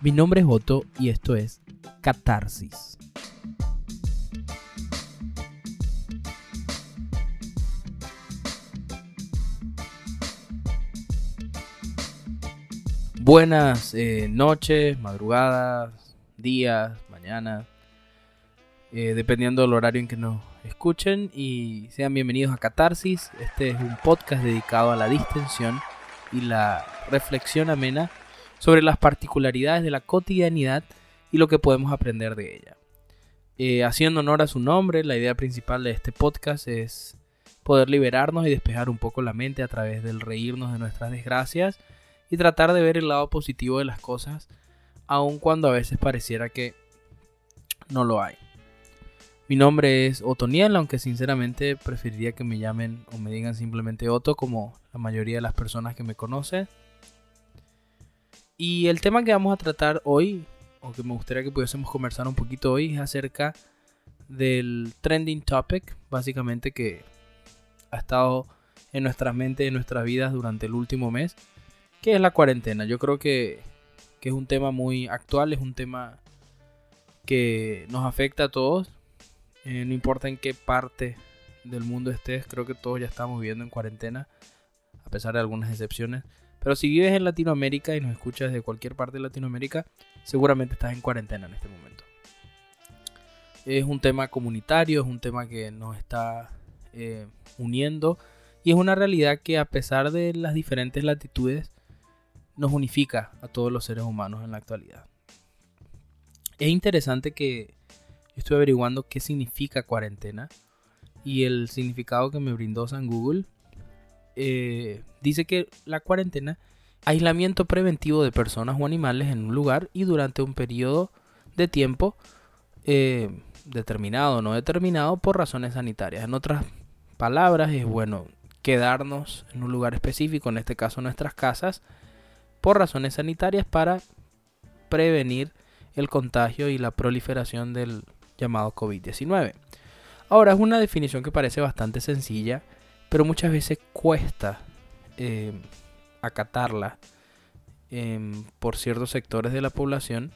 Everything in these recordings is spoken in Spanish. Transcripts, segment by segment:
Mi nombre es Otto y esto es Catarsis. Buenas eh, noches, madrugadas, días, mañanas, eh, dependiendo del horario en que nos escuchen y sean bienvenidos a Catarsis. Este es un podcast dedicado a la distensión y la reflexión amena sobre las particularidades de la cotidianidad y lo que podemos aprender de ella. Eh, haciendo honor a su nombre, la idea principal de este podcast es poder liberarnos y despejar un poco la mente a través del reírnos de nuestras desgracias y tratar de ver el lado positivo de las cosas, aun cuando a veces pareciera que no lo hay. Mi nombre es Otoniel, aunque sinceramente preferiría que me llamen o me digan simplemente Otto, como la mayoría de las personas que me conocen. Y el tema que vamos a tratar hoy, o que me gustaría que pudiésemos conversar un poquito hoy, es acerca del trending topic, básicamente que ha estado en nuestras mentes, en nuestras vidas durante el último mes, que es la cuarentena. Yo creo que, es un tema muy actual, es un tema que nos afecta a todos eh, no importa en qué parte del mundo estés, creo que todos ya estamos viviendo en cuarentena, a pesar de algunas excepciones. Pero si vives en Latinoamérica y nos escuchas de cualquier parte de Latinoamérica, seguramente estás en cuarentena en este momento. Es un tema comunitario, es un tema que nos está eh, uniendo y es una realidad que a pesar de las diferentes latitudes nos unifica a todos los seres humanos en la actualidad. Es interesante que estuve averiguando qué significa cuarentena y el significado que me brindó San Google eh, dice que la cuarentena aislamiento preventivo de personas o animales en un lugar y durante un periodo de tiempo eh, determinado o no determinado por razones sanitarias. En otras palabras, es bueno quedarnos en un lugar específico, en este caso nuestras casas, por razones sanitarias para prevenir el contagio y la proliferación del llamado COVID-19. Ahora, es una definición que parece bastante sencilla, pero muchas veces cuesta eh, acatarla em, por ciertos sectores de la población.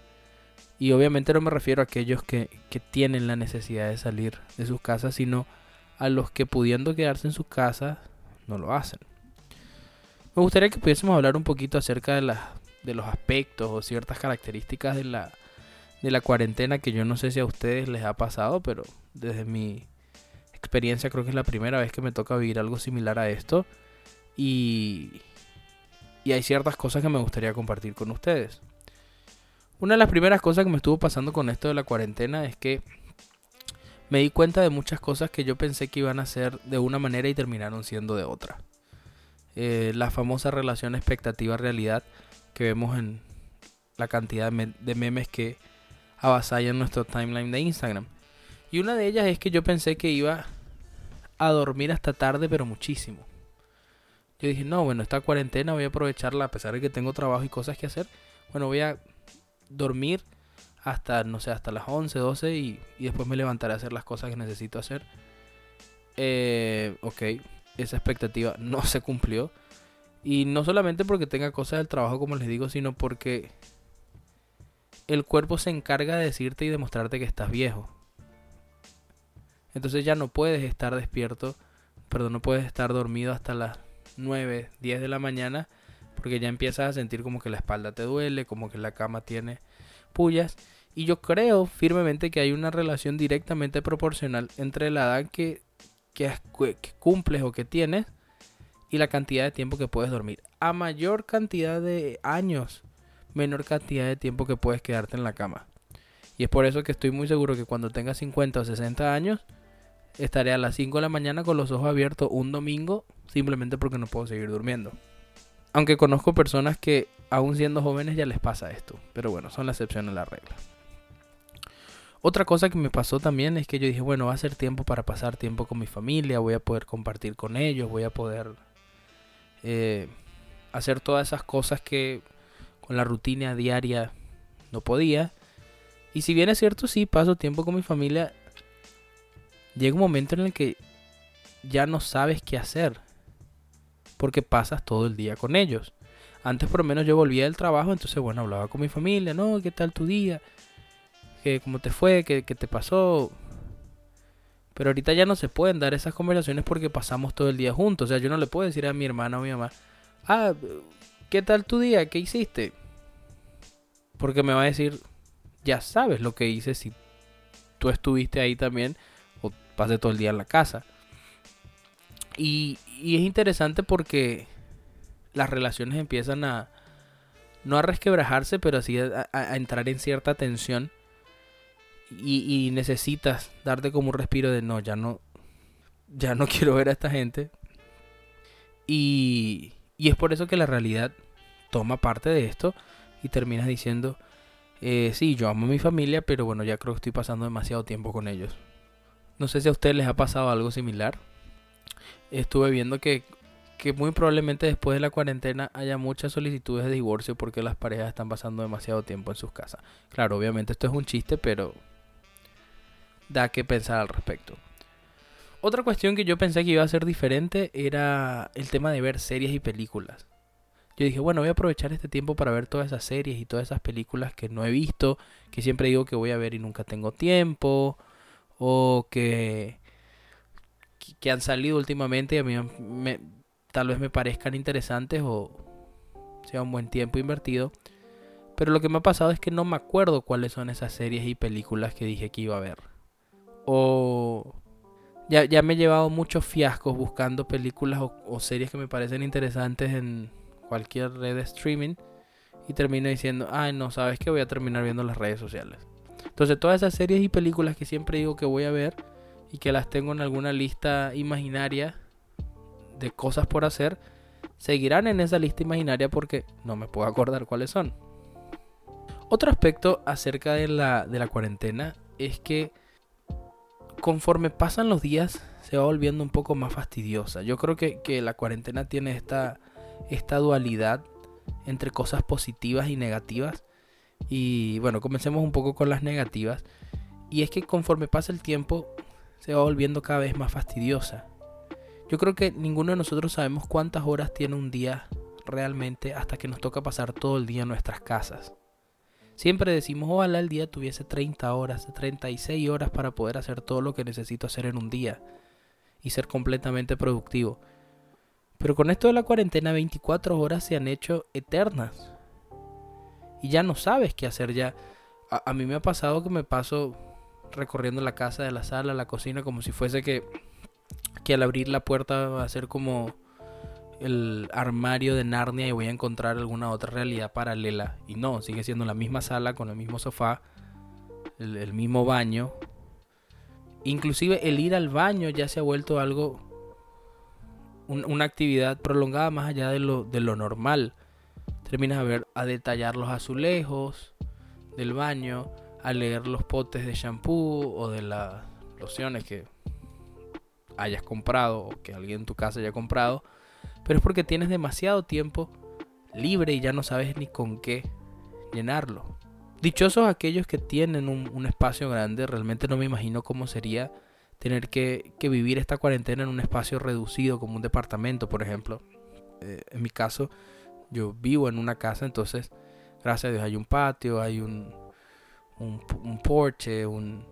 Y obviamente no me refiero a aquellos que, que, tienen la necesidad de salir de sus casas, sino a los que pudiendo quedarse en sus casas no lo hacen. Me gustaría que pudiésemos hablar un poquito acerca de, de los aspectos o ciertas características de la, de la cuarentena que yo no sé si a ustedes les ha pasado, pero desde mi creo que es la primera vez que me toca vivir algo similar a esto. Y, y hay ciertas cosas que me gustaría compartir con ustedes. Una de las primeras cosas que me estuvo pasando con esto de la cuarentena es que me di cuenta de muchas cosas que yo pensé que iban a ser de una manera y terminaron siendo de otra. Eh, la famosa relación expectativa-realidad que vemos en la cantidad de memes que avasallan nuestro timeline de Instagram. Y una de ellas es que yo pensé que iba a dormir hasta tarde, pero muchísimo. Yo dije, no, bueno, esta cuarentena voy a aprovecharla a pesar de que tengo trabajo y cosas que hacer. Bueno, voy a dormir hasta, no sé, hasta las 11, 12 y, después me levantaré a hacer las cosas que necesito hacer. Eh, ok, esa expectativa no se cumplió. Y no solamente porque tenga cosas del trabajo, como les digo, sino porque el cuerpo se encarga de decirte y demostrarte que estás viejo. Entonces ya no puedes estar despierto, perdón, no puedes estar dormido hasta las 9, 10 de la mañana, porque ya empiezas a sentir como que la espalda te duele, como que la cama tiene pullas. Y yo creo firmemente que hay una relación directamente proporcional entre la edad que, que, que cumples o que tienes y la cantidad de tiempo que puedes dormir. A mayor cantidad de años menor cantidad de tiempo que puedes quedarte en la cama. Y es por eso que estoy muy seguro que cuando tenga 50 o 60 años, estaré a las 5 de la mañana con los ojos abiertos un domingo simplemente porque no puedo seguir durmiendo. Aunque conozco personas que aún siendo jóvenes ya les pasa esto, pero bueno, son la excepción a la regla. Otra cosa que me pasó también es que yo dije, bueno, va a ser tiempo para pasar tiempo con mi familia, voy a poder compartir con ellos, voy a poder eh, hacer todas esas cosas que con la rutina diaria no podía. Y si bien es cierto, sí, paso tiempo con mi familia, llega un momento en el que ya no sabes qué hacer. Porque pasas todo el día con ellos. Antes por lo menos yo volvía del trabajo, entonces bueno, hablaba con mi familia, no, ¿qué tal tu día? ¿Qué, ¿Cómo te fue? ¿Qué, ¿Qué te pasó? Pero ahorita ya no se pueden dar esas conversaciones porque pasamos todo el día juntos. O sea, yo no le puedo decir a mi hermana o a mi mamá, ah, ¿qué tal tu día? ¿Qué hiciste? Porque me va a decir, ya sabes lo que hice si tú estuviste ahí también pasé todo el día en la casa. Y, y es interesante porque las relaciones empiezan a, no a resquebrajarse, pero así a, entrar en cierta tensión. Y, y, necesitas darte como un respiro de no, ya no, ya no quiero ver a esta gente. Y, y es por eso que la realidad toma parte de esto y terminas diciendo, eh, sí, yo amo a mi familia, pero bueno, ya creo que estoy pasando demasiado tiempo con ellos. No sé si a ustedes les ha pasado algo similar. Estuve viendo que que muy probablemente después de la cuarentena haya muchas solicitudes de divorcio porque las parejas están pasando demasiado tiempo en sus casas. Claro, obviamente esto es un chiste, pero da que pensar al respecto. Otra cuestión que yo pensé que iba a ser diferente era el tema de ver series y películas. Yo dije, bueno, voy a aprovechar este tiempo para ver todas esas series y todas esas películas que no he visto, que siempre digo que voy a ver y nunca tengo tiempo, o que, que han salido últimamente y a mí tal vez me parezcan interesantes o sea un buen tiempo invertido. Pero lo que me ha pasado es que no me acuerdo cuáles son esas series y películas que dije que iba a ver. O ya, ya me he llevado muchos fiascos buscando películas o, series que me parecen interesantes en cualquier red de streaming. Y termino diciendo, ay no, sabes que voy a terminar viendo las redes sociales. Entonces todas esas series y películas que siempre digo que voy a ver y que las tengo en alguna lista imaginaria de cosas por hacer seguirán en esa lista imaginaria porque no me puedo acordar cuáles son. Otro aspecto acerca de la, de la cuarentena es que conforme pasan los días se va volviendo un poco más fastidiosa. Yo creo que, que la cuarentena tiene esta, esta dualidad entre cosas positivas y negativas. Y bueno, comencemos un poco con las negativas. Y es que conforme pasa el tiempo se va volviendo cada vez más fastidiosa. Yo creo que ninguno de nosotros sabemos cuántas horas tiene un día realmente hasta que nos toca pasar todo el día en nuestras casas. Siempre decimos, ojalá el día tuviese 30 horas, 36 horas para poder hacer todo lo que necesito hacer en un día y ser completamente productivo. Pero con esto de la cuarentena, 24 horas se han hecho eternas. Y ya no sabes qué hacer ya. A, mí me ha pasado que me paso recorriendo la casa, de la sala, la cocina, como si fuese que que al abrir la puerta va a ser como el armario de Narnia y voy a encontrar alguna otra realidad paralela. Y no, sigue siendo la misma sala con el mismo sofá, el, mismo baño. Inclusive el ir al baño ya se ha vuelto algo, una actividad prolongada más allá de lo, de lo normal. Terminas a ver, a detallar los azulejos del baño, a leer los potes de shampoo o de las lociones que hayas comprado o que alguien en tu casa haya comprado, pero es porque tienes demasiado tiempo libre y ya no sabes ni con qué llenarlo. Dichosos aquellos que tienen un, espacio grande, realmente no me imagino cómo sería tener que, vivir esta cuarentena en un espacio reducido como un departamento, por ejemplo. Eh, en mi caso, yo vivo en una casa, entonces, gracias a Dios, hay un patio, hay un, un, porche, un...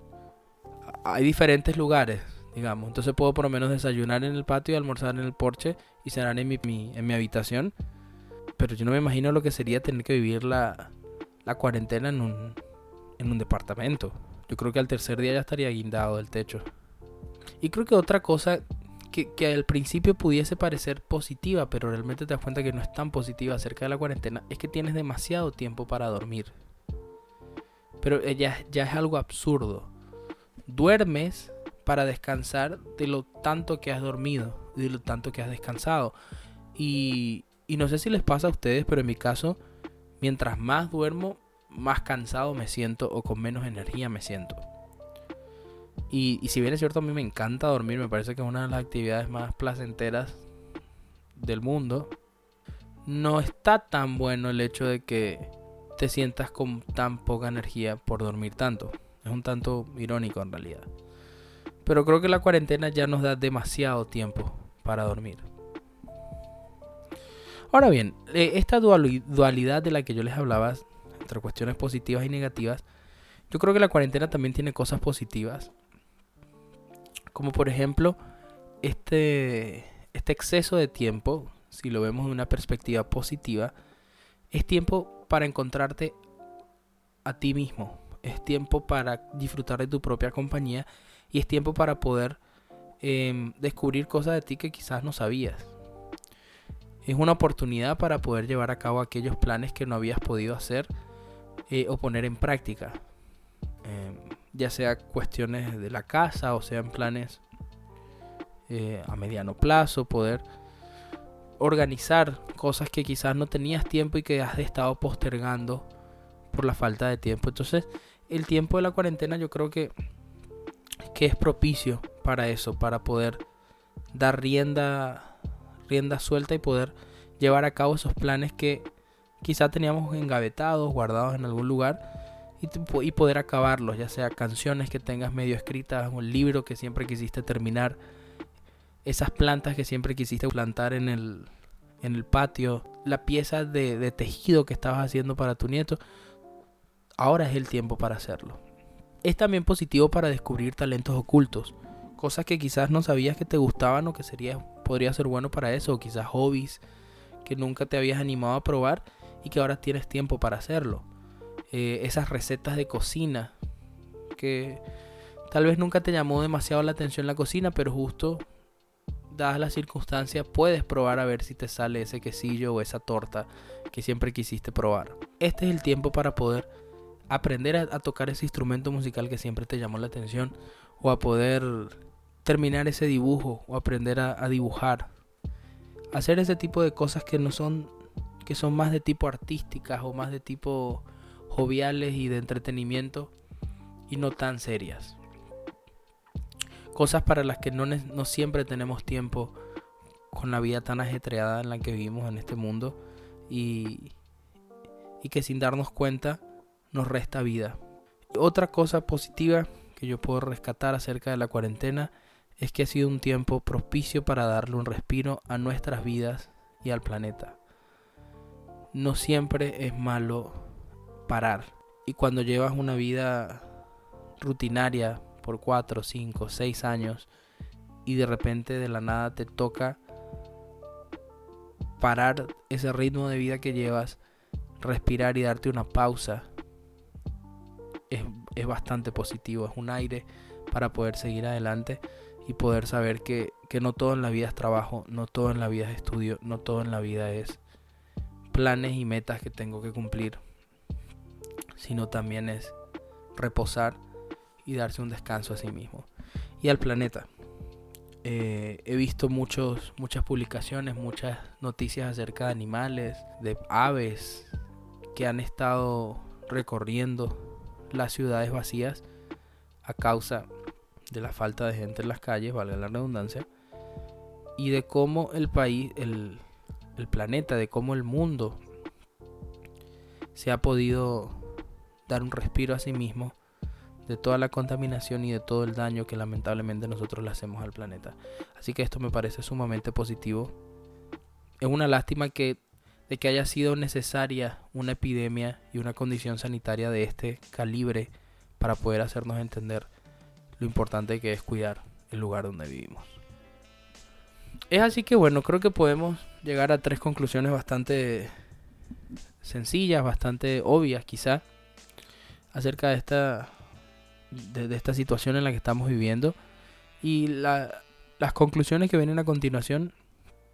hay diferentes lugares digamos. Entonces puedo por lo menos desayunar en el patio, almorzar en el porche y cenar en mi, en mi habitación. Pero yo no me imagino lo que sería tener que vivir la, la cuarentena en un, en un departamento. Yo creo que al tercer día ya estaría guindado del techo. Y creo que otra cosa que, al principio pudiese parecer positiva, pero realmente te das cuenta que no es tan positiva acerca de la cuarentena, es que tienes demasiado tiempo para dormir. Pero ya, ya es algo absurdo. Duermes para descansar de lo tanto que has dormido, de lo tanto que has descansado. Y, no sé si les pasa a ustedes, pero en mi caso, mientras más duermo, más cansado me siento o con menos energía me siento. Y, si bien es cierto, a mí me encanta dormir, me parece que es una de las actividades más placenteras del mundo. No está tan bueno el hecho de que te sientas con tan poca energía por dormir tanto. Es un tanto irónico en realidad. Pero creo que la cuarentena ya nos da demasiado tiempo para dormir. Ahora bien, eh, esta dualidad de la que yo les hablaba, entre cuestiones positivas y negativas, yo creo que la cuarentena también tiene cosas positivas. Como por ejemplo, este, este exceso de tiempo, si lo vemos de una perspectiva positiva, es tiempo para encontrarte a ti mismo. Es tiempo para disfrutar de tu propia compañía y es tiempo para poder em, descubrir cosas de ti que quizás no sabías. Es una oportunidad para poder llevar a cabo aquellos planes que no habías podido hacer eh, o poner en práctica. Em, ya sea cuestiones de la casa o sean planes eh, a mediano plazo, poder organizar cosas que quizás no tenías tiempo y que has estado postergando por la falta de tiempo. Entonces, el tiempo de la cuarentena yo creo que, que es propicio para eso, para poder dar rienda, rienda suelta y poder llevar a cabo esos planes que quizás teníamos engavetados, guardados en algún lugar y, y poder acabarlos, ya sea canciones que tengas medio escritas, un libro que siempre quisiste terminar esas plantas que siempre quisiste plantar en el, en el patio, la pieza de, tejido que estabas haciendo para tu nieto, ahora es el tiempo para hacerlo. Es también positivo para descubrir talentos ocultos, cosas que quizás no sabías que te gustaban o que sería, podría ser bueno para eso, o quizás hobbies que nunca te habías animado a probar y que ahora tienes tiempo para hacerlo. Eh, esas recetas de cocina que tal vez nunca te llamó demasiado la atención la cocina, pero justo dadas las circunstancias, puedes probar a ver si te sale ese quesillo o esa torta que siempre quisiste probar. Este es el tiempo para poder aprender a, tocar ese instrumento musical que siempre te llamó la atención o a poder terminar ese dibujo o aprender a, a dibujar. Hacer ese tipo de cosas que no son que son más de tipo artísticas o más de tipo joviales y de entretenimiento y no tan serias cosas para las que no, no siempre tenemos tiempo con la vida tan ajetreada en la que vivimos en este mundo y, y que sin darnos cuenta nos resta vida. Otra cosa positiva que yo puedo rescatar acerca de la cuarentena es que ha sido un tiempo propicio para darle un respiro a nuestras vidas y al planeta. No siempre es malo parar. Y cuando llevas una vida rutinaria, por 4, 5, 6 años y de repente de la nada te toca parar ese ritmo de vida que llevas, respirar y darte una pausa, es, es, bastante positivo, es un aire para poder seguir adelante y poder saber que, que no todo en la vida es trabajo, no todo en la vida es estudio, no todo en la vida es planes y metas que tengo que cumplir, sino también es reposar y darse un descanso a sí mismo y al planeta. Eh, he visto muchos, muchas publicaciones, muchas noticias acerca de animales, de aves que han estado recorriendo las ciudades vacías a causa de la falta de gente en las calles, valga la redundancia, y de cómo el país, el, el planeta, de cómo el mundo se ha podido dar un respiro a sí mismo de toda la contaminación y de todo el daño que lamentablemente nosotros le hacemos al planeta. Así que esto me parece sumamente positivo. Es una lástima que de que haya sido necesaria una epidemia y una condición sanitaria de este calibre para poder hacernos entender lo importante que es cuidar el lugar donde vivimos. Es así que bueno, creo que podemos llegar a tres conclusiones bastante sencillas, bastante obvias quizá, acerca de esta de, esta situación en la que estamos viviendo. Y las conclusiones que vienen a continuación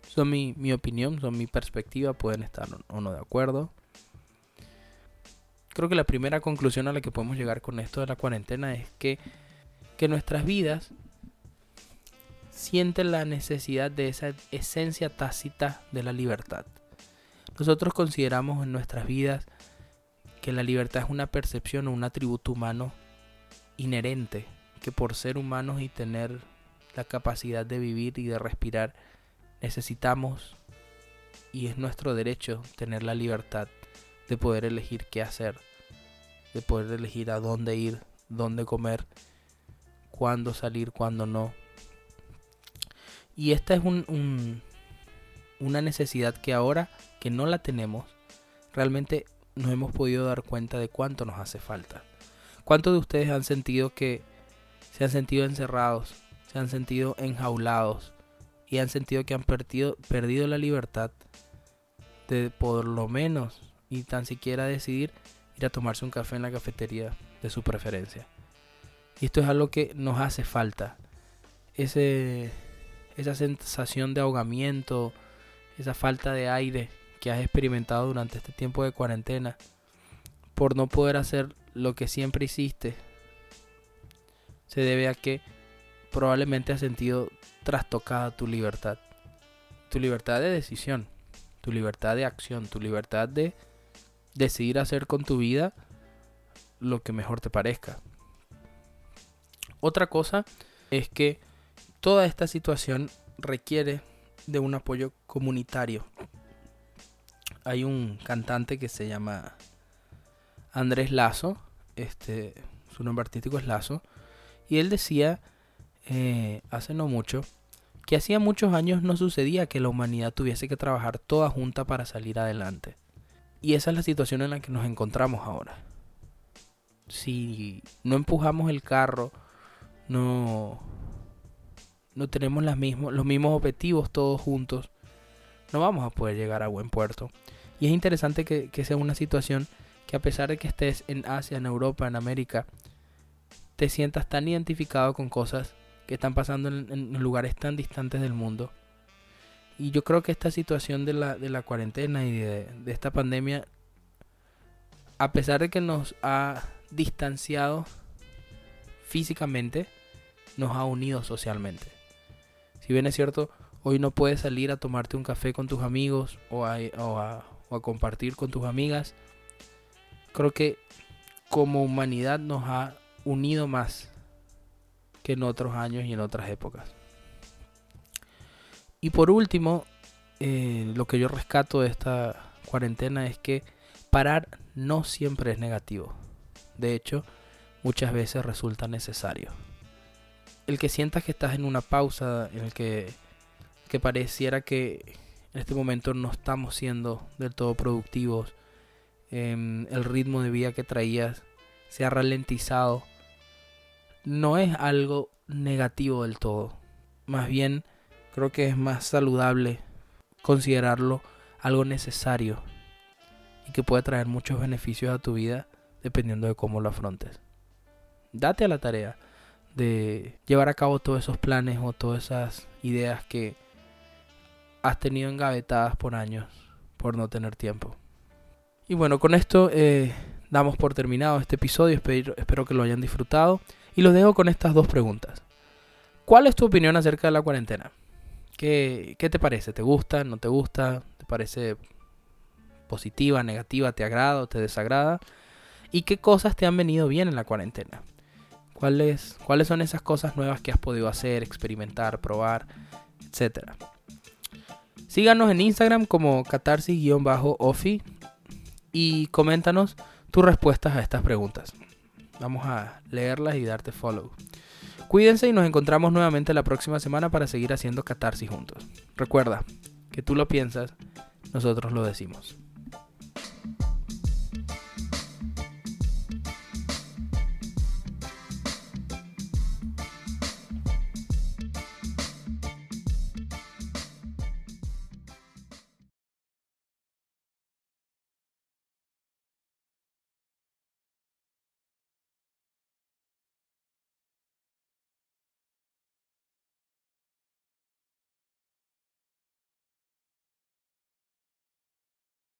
son mi, mi opinión, son mi perspectiva, pueden estar o no de acuerdo. Creo que la primera conclusión a la que podemos llegar con esto de la cuarentena es que, que nuestras vidas sienten la necesidad de esa esencia tácita de la libertad. Nosotros consideramos en nuestras vidas que la libertad es una percepción o un atributo humano inherente que por ser humanos y tener la capacidad de vivir y de respirar necesitamos y es nuestro derecho tener la libertad de poder elegir qué hacer, de poder elegir a dónde ir, dónde comer, cuándo salir, cuándo no. Y esta es un, una necesidad que ahora que no la tenemos, realmente nos hemos podido dar cuenta de cuánto nos hace falta. ¿Cuántos de ustedes han sentido que se han sentido encerrados, se han sentido enjaulados y han sentido que han perdido, perdido la libertad de por lo menos y tan siquiera decidir ir a tomarse un café en la cafetería de su preferencia? Y esto es algo que nos hace falta. Esa sensación de ahogamiento, esa falta de aire que has experimentado durante este tiempo de cuarentena por no poder hacer lo que siempre hiciste se debe a que probablemente has sentido trastocada tu libertad. Tu libertad de decisión, tu libertad de acción, tu libertad de decidir hacer con tu vida lo que mejor te parezca. Otra cosa es que toda esta situación requiere de un apoyo comunitario. Hay un cantante que se llama Andrés Lazo, este, su nombre artístico es Lazo, y él decía eh, hace no mucho que hacía muchos años no sucedía que la humanidad tuviese que trabajar toda junta para salir adelante. Y esa es la situación en la que nos encontramos ahora. Si no empujamos el carro, no, no tenemos mismos, los mismos objetivos todos juntos, no vamos a poder llegar a buen puerto. Y es interesante que, sea una situación que a pesar de que estés en Asia, en Europa, en América, te sientas tan identificado con cosas que están pasando en, lugares tan distantes del mundo. Y yo creo que esta situación de la, de la cuarentena y de, de esta pandemia, a pesar de que nos ha distanciado físicamente, nos ha unido socialmente. Si bien es cierto, hoy no puedes salir a tomarte un café con tus amigos o a, compartir con tus amigas, creo que como humanidad nos ha unido más que en otros años y en otras épocas. Y por último, eh, lo que yo rescato de esta cuarentena es que parar no siempre es negativo. De hecho, muchas veces resulta necesario el que sientas que estás en una pausa, en el que, que pareciera que en este momento no estamos siendo del todo productivos, em, el ritmo de vida que traías se ha ralentizado, no es algo negativo del todo. Más bien, creo que es más saludable considerarlo algo necesario y que puede traer muchos beneficios a tu vida dependiendo de cómo lo afrontes. Date a la tarea de llevar a cabo todos esos planes o todas esas ideas que has tenido engavetadas por años por no tener tiempo. Y bueno, con esto eh, damos por terminado este episodio, espero, espero que lo hayan disfrutado y los dejo con estas dos preguntas. ¿Cuál es tu opinión acerca de la cuarentena? ¿Qué, ¿Qué, te parece? ¿Te gusta? ¿No te gusta? ¿Te parece positiva, negativa? ¿Te agrada o te desagrada? ¿Y qué cosas te han venido bien en la cuarentena? ¿Cuáles, ¿Cuáles son esas cosas nuevas que has podido hacer, experimentar, probar, etcétera? Síganos en Instagram como catarsis-ofi y coméntanos tus respuestas a estas preguntas. Vamos a leerlas y darte follow. Cuídense y nos encontramos nuevamente la próxima semana para seguir haciendo catarsis juntos. Recuerda que tú lo piensas, nosotros lo decimos.